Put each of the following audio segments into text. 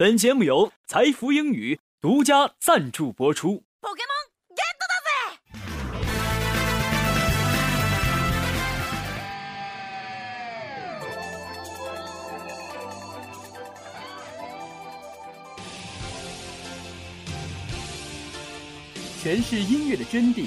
本节目由财富英语独家赞助播出。诠释音乐的真谛，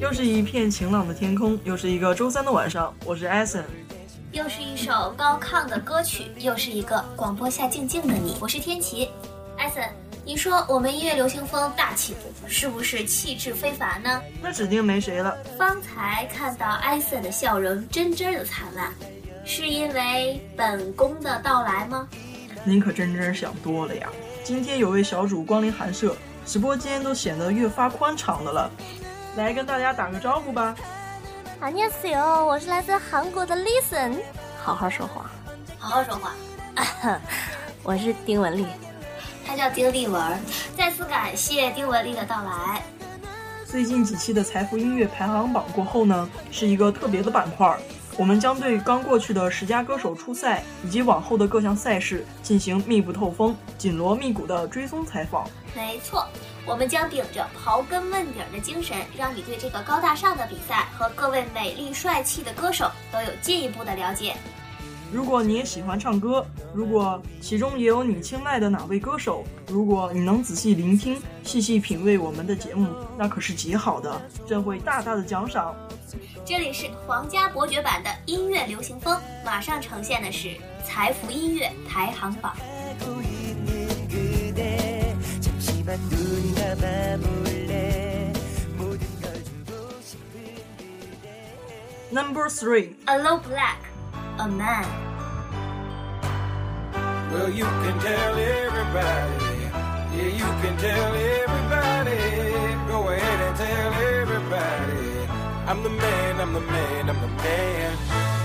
又是一片晴朗的天空，又是一个周三的晚上。我是艾森，又是一首高亢的歌曲，又是一个广播下静静的你。我是天琪，艾森，你说我们音乐流行风大气不？是不是气质非凡呢？那指定没谁了。方才看到艾森的笑容真真的灿烂，是因为本宫的到来吗？您可真真想多了呀！今天有位小主光临寒舍，直播间都显得越发宽敞的了。来跟大家打个招呼吧。안녕하세 요， 我是来自韩国的 Listen，好好说话，好好说话。我是丁文丽，他叫丁立文。再次感谢丁文丽的到来。最近几期的财富音乐排行榜过后呢，是一个特别的板块，我们将对刚过去的十佳歌手初赛以及往后的各项赛事进行密不透风、紧锣密鼓的追踪采访。没错。 我们将顶着刨根问底的精神，让你对这个高大上的比赛和各位美丽帅气的歌手都有进一步的了解。如果你也喜欢唱歌，如果其中也有你青睐的哪位歌手，如果你能仔细聆听、细细品味我们的节目，那可是极好的，朕会大大的奖赏。这里是皇家伯爵版的音乐流行风，马上呈现的是财富音乐排行榜。Number three. Aloe Black, a man. Well, you can tell everybody. Yeah, you can tell everybody. Go ahead and tell everybody. I'm the man, I'm the man, I'm the man.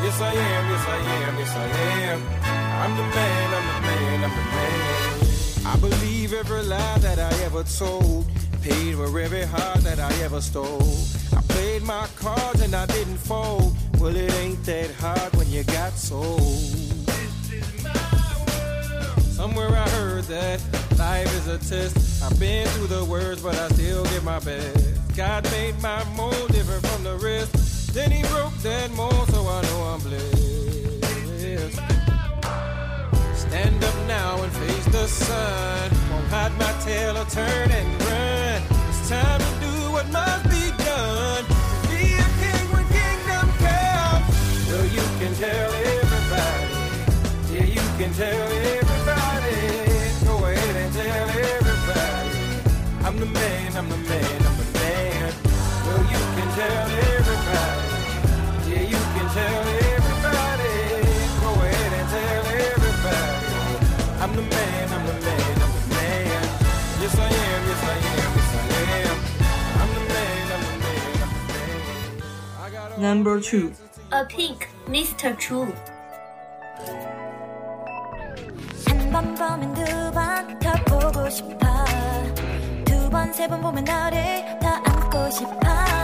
Yes, I am, yes, I am, yes, I am. I'm the man, I'm the man, I'm the man. I believe every lie that I ever told. Paid for every heart that I ever stole. I played my cards and I didn't fold. Well, it ain't that hard when you got sold. This is my world. Somewhere I heard that life is a test. I've been through the worst, but I still give my best. God made my mold different from the rest. Then he broke that mold, so I know I'm blessed. Stand up now and face the sun. Won't hide my tail or turn and run. It's time Number two. A Pink, Mr. True. 한번 보면 두번더 보고 싶어 두 번 세 번 보면 너를 더 안고 싶어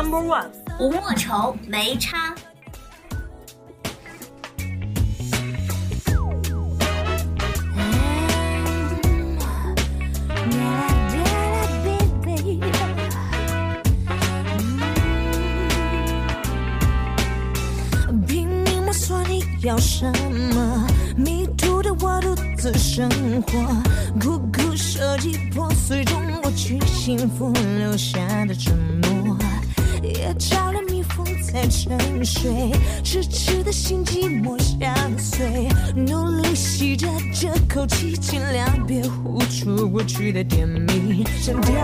Number One，吴莫愁没差。拼命摸索你要什么，迷途的我独自生活，苦苦设计破碎中我去幸福留下的承诺，也照亮蜜蜂在沉睡，痴痴的心寂寞相随，努力吸着这口气，尽量别呼出过去的甜蜜，像掉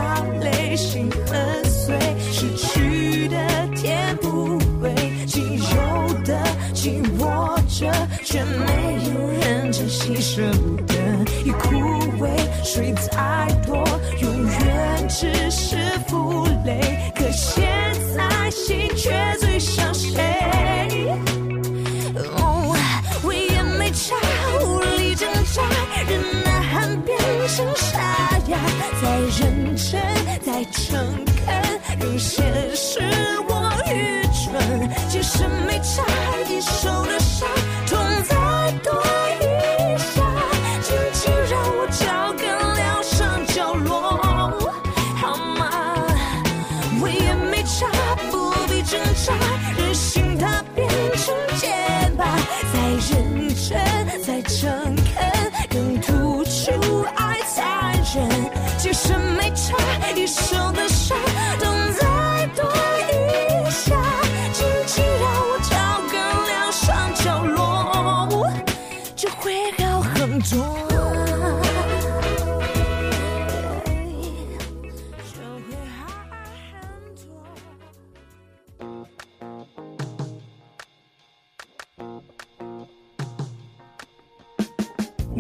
泪心很碎，失去的甜不回，仅有的紧握着，却没有人珍惜，舍不得已枯萎，水再多，永远只是负累。恳，更现实我愚蠢，其实没美好很多。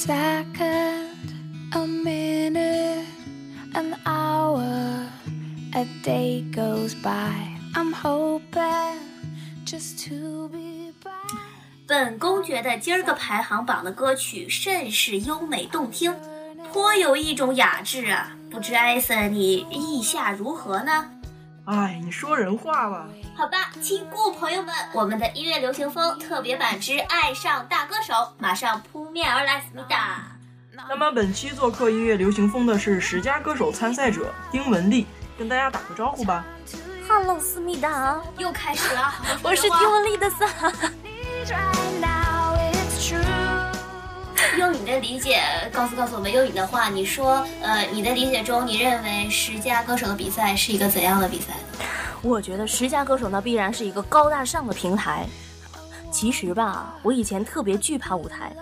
Second, a minute, an hour, a day goes by. I'm hoping just to be by. 本宫觉得今儿个排行榜的歌曲甚是优美动听，颇有一种雅致啊！不知艾森你意下如何呢？哎，你说人话吧。好吧，亲故朋友们，我们的音乐流行风特别版之《爱上大歌手》马上扑面而来，思密达。那么本期做客音乐流行风的是十佳歌手参赛者丁文丽，跟大家打个招呼吧。Hello，思密达，又开始了，我是丁文丽的萨。用你的理解告诉告诉我们，用你的话，你说，呃，你的理解中，你认为十佳歌手的比赛是一个怎样的比赛？我觉得十佳歌手那必然是一个高大上的平台。其实吧，我以前特别惧怕舞台。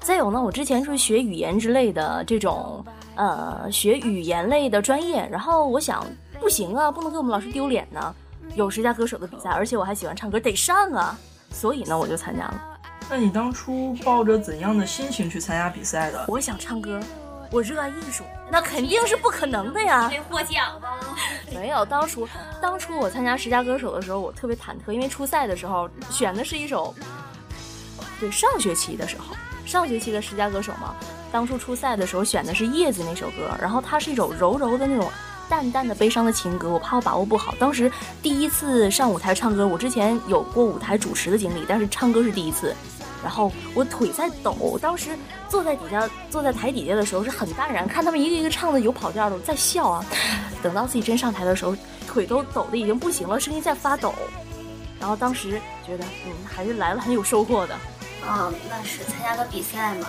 再有呢，我之前是学语言之类的这种，呃，学语言类的专业，然后我想不行啊，不能给我们老师丢脸呢。有十佳歌手的比赛，而且我还喜欢唱歌，得上啊。所以呢，我就参加了。那你当初抱着怎样的心情去参加比赛的？我想唱歌，我热爱艺术，那肯定是不可能的呀。没获奖吗？没有，当初当初我参加十佳歌手的时候，我特别忐忑，因为初赛的时候选的是一首，对上学期的时候，上学期的十佳歌手嘛，当初初赛的时候选的是《叶子》那首歌，然后它是一首柔柔的那种淡淡的悲伤的情歌，我怕我把握不好。当时第一次上舞台唱歌，我之前有过舞台主持的经历，但是唱歌是第一次。然后我腿在抖，当时坐在底下，坐在台底下的时候是很淡然，看他们一个一个唱的有跑调的，我在笑啊。等到自己真上台的时候，腿都抖的已经不行了，声音在发抖。然后当时觉得，嗯，还是来了很有收获的。啊、那是参加个比赛嘛，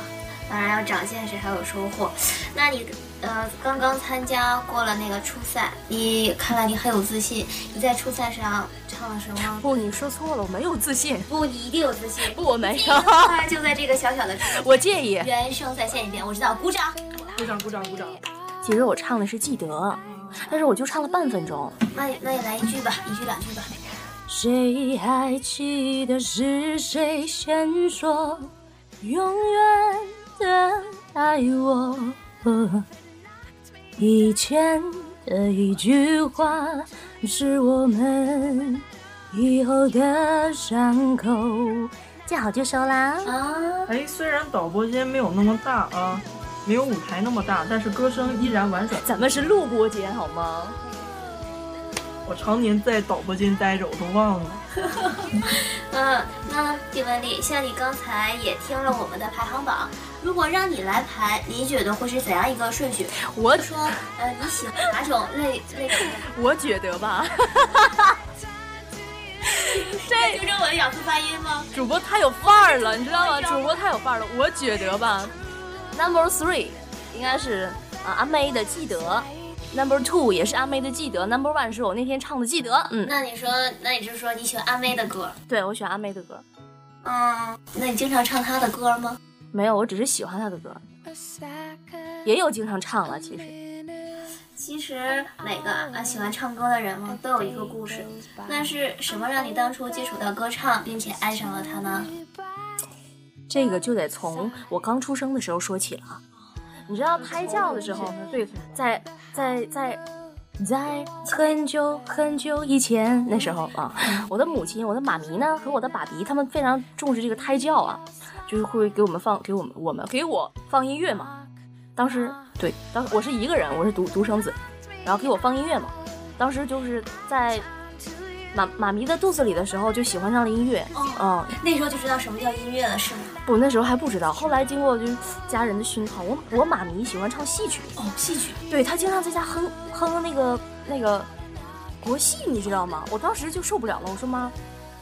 当然要长见识，还有收获。那你呃刚刚参加过了那个初赛，你看来你很有自信。你在初赛上唱了什么？不，你说错了，我没有自信，不，你一定有自信。不，我没这个有，话就在这个小小的我介意。原声再现一遍，我知道，鼓掌。鼓掌鼓掌鼓掌！其实我唱的是记得，但是我就唱了半分钟。那也那也来一句吧，一句两句吧。谁还记得是谁先说永远的爱我？以前的一句话是我们以后的伤口。见好就收啦！啊，哎，虽然导播间没有那么大啊，没有舞台那么大，但是歌声依然婉转。咱们是录播间好吗？我常年在导播间待着，我都忘了。嗯，那丁文丽，像你刚才也听了我们的排行榜，如果让你来排，你觉得会是怎样一个顺序？我说，呃，你喜欢哪种类类型的？我觉得吧，这纠正我的咬字发音吗？主播太有范儿了，你知道吗？主播太有范儿了。我觉得吧，Number Three 应该是啊阿妹的《记得》，Number Two 也是阿妹的《记得》，Number One 是我那天唱的《记得》。嗯，那你说，那你就是说你喜欢阿妹的歌？对，我喜欢阿妹的歌。嗯，那你经常唱她的歌吗？没有，我只是喜欢她的歌，也有经常唱了。其实，其实每个啊喜欢唱歌的人嘛，都有一个故事。那是什么让你当初接触到歌唱，并且爱上了它呢？这个就得从我刚出生的时候说起了。你知道胎教的时候，对，在在在在很久很久以前那时候啊，我的母亲、我的妈咪呢和我的爸比他们非常重视这个胎教啊，就是会给我们放给我们我们给我放音乐嘛。当时对，当时我是一个人，我是独独生子，然后给我放音乐嘛。当时就是在妈妈咪的肚子里的时候就喜欢上了音乐，嗯。那时候就知道什么叫音乐了，是吗？不，那时候还不知道。后来经过就是家人的熏陶，我我妈咪喜欢唱戏曲，哦，戏曲。对她经常在家哼哼那个那个国戏，你知道吗？我当时就受不了了，我说妈，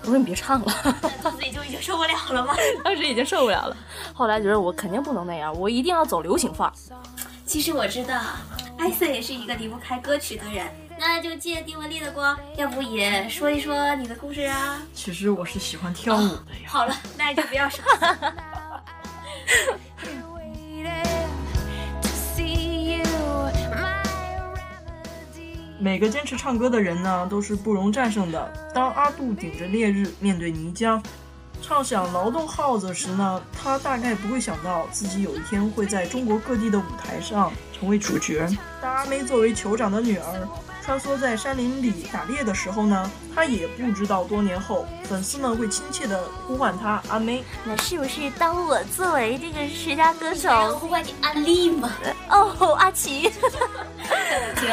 我说你别唱了，肚子里就已经受不了了吗？当时已经受不了了。后来觉得我肯定不能那样，我一定要走流行范儿。其实我知道，艾瑟也是一个离不开歌曲的人。那就借丁文丽的光，要不也说一说你的故事啊？其实我是喜欢跳舞的呀。好了，那就不要说。每个坚持唱歌的人呢，都是不容战胜的。当阿杜顶着烈日面对泥浆，唱响劳动号子时呢，他大概不会想到自己有一天会在中国各地的舞台上成为主角。当阿妹作为酋长的女儿穿梭在山林里打猎的时候呢，他也不知道多年后粉丝们会亲切的呼唤他阿妹。那是不是当我作为这个十佳歌手，呼唤你阿丽吗？哦，阿奇，停。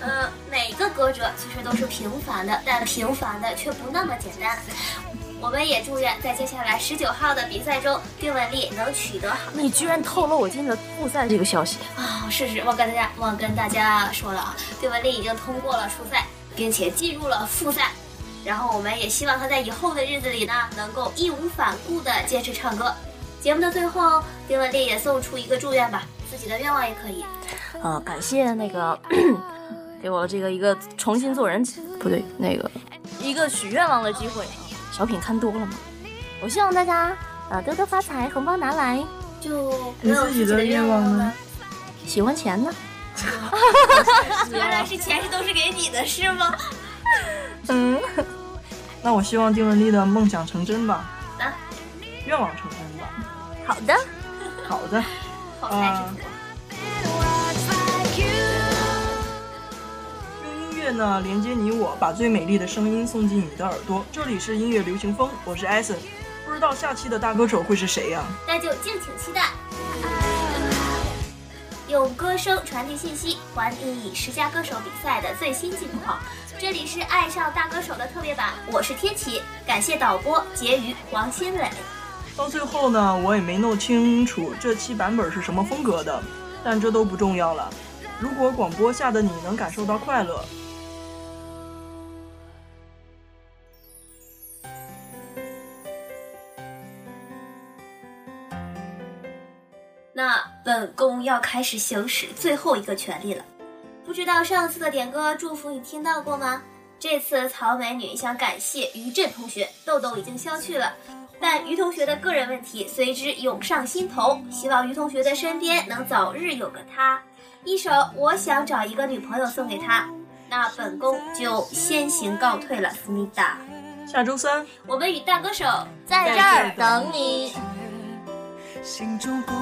呃，每个歌者其实都是平凡的，但平凡的却不那么简单。我们也祝愿在接下来十九号的比赛中，丁文丽能取得好你居然透露我今天的复赛这个消息。啊！是是，忘跟大家忘跟大家说了啊，丁文丽已经通过了初赛，并且进入了复赛。然后我们也希望她在以后的日子里呢，能够义无反顾地坚持唱歌。节目的最后，丁文丽也送出一个祝愿吧，自己的愿望也可以。呃，感谢那个给我这个一个重新做人，不对，那个一个许愿望的机会。小品看多了嘛，我希望大家呃多多发财，红包拿来。就你自己的愿望呢？喜欢钱呢？原来是钱是都是给你的，是吗？嗯，那我希望丁文丽的梦想成真吧，啊，愿望成真吧。好的。好的，好才乐呢连接你我，把最美丽的声音送进你的耳朵。这里是音乐流行风，我是艾森。不知道下期的大歌手会是谁呀、那就敬请期待。用歌声传递信息，还你以十佳歌手比赛的最新近况。这里是爱上大歌手的特别版，我是天琪，感谢导播婕妤、王新磊。到最后呢，我也没弄清楚这期版本是什么风格的，但这都不重要了。如果广播下的你能感受到快乐，本宫要开始行使最后一个权利了。不知道上次的点歌祝福你听到过吗？这次曹美女想感谢于震同学，痘痘已经消去了，但于同学的个人问题随之涌上心头，希望于同学的身边能早日有个他。一首《我想找一个女朋友》送给他。那本宫就先行告退了，思密达。下周三，我们与大歌手在这儿等你。心中孤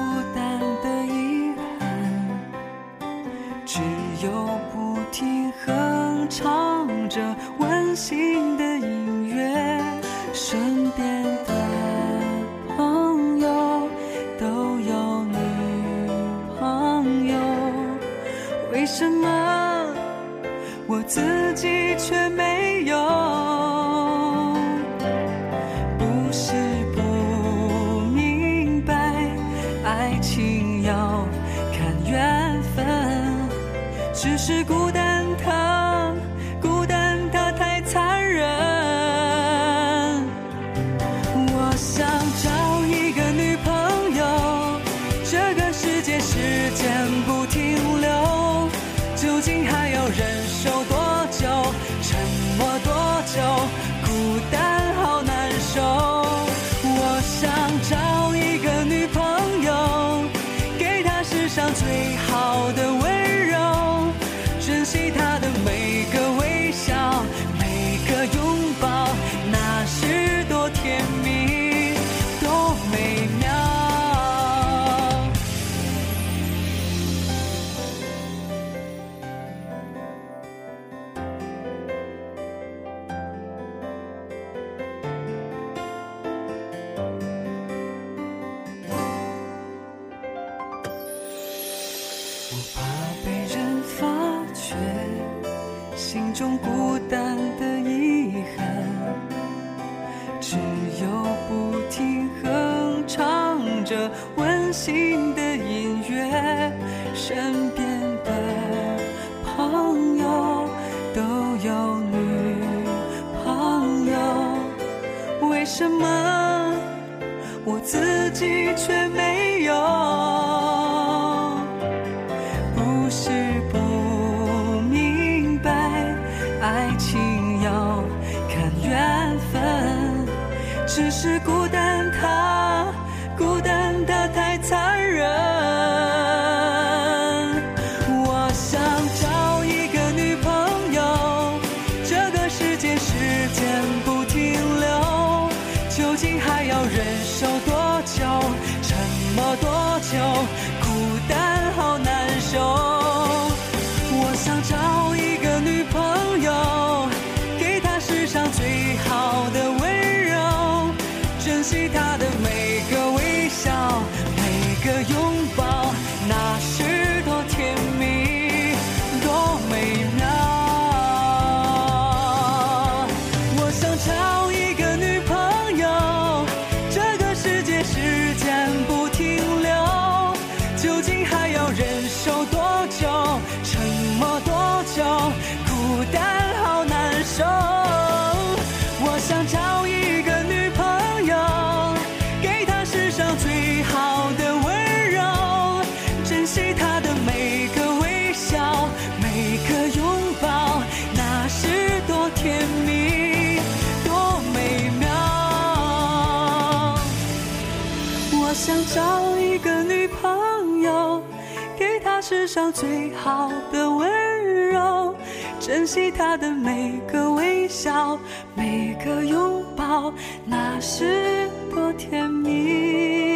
就不停哼唱着温馨的音乐，身边的朋友都有女朋友，为什么我自我怕被人发觉心中孤单的遗憾，只有不停哼唱着温馨的音乐，身边的朋友都有女朋友，为什么我自己却没只是孤单它，找一个女朋友，给她世上最好的温柔，珍惜她的每个微笑，每个拥抱，那是多甜蜜。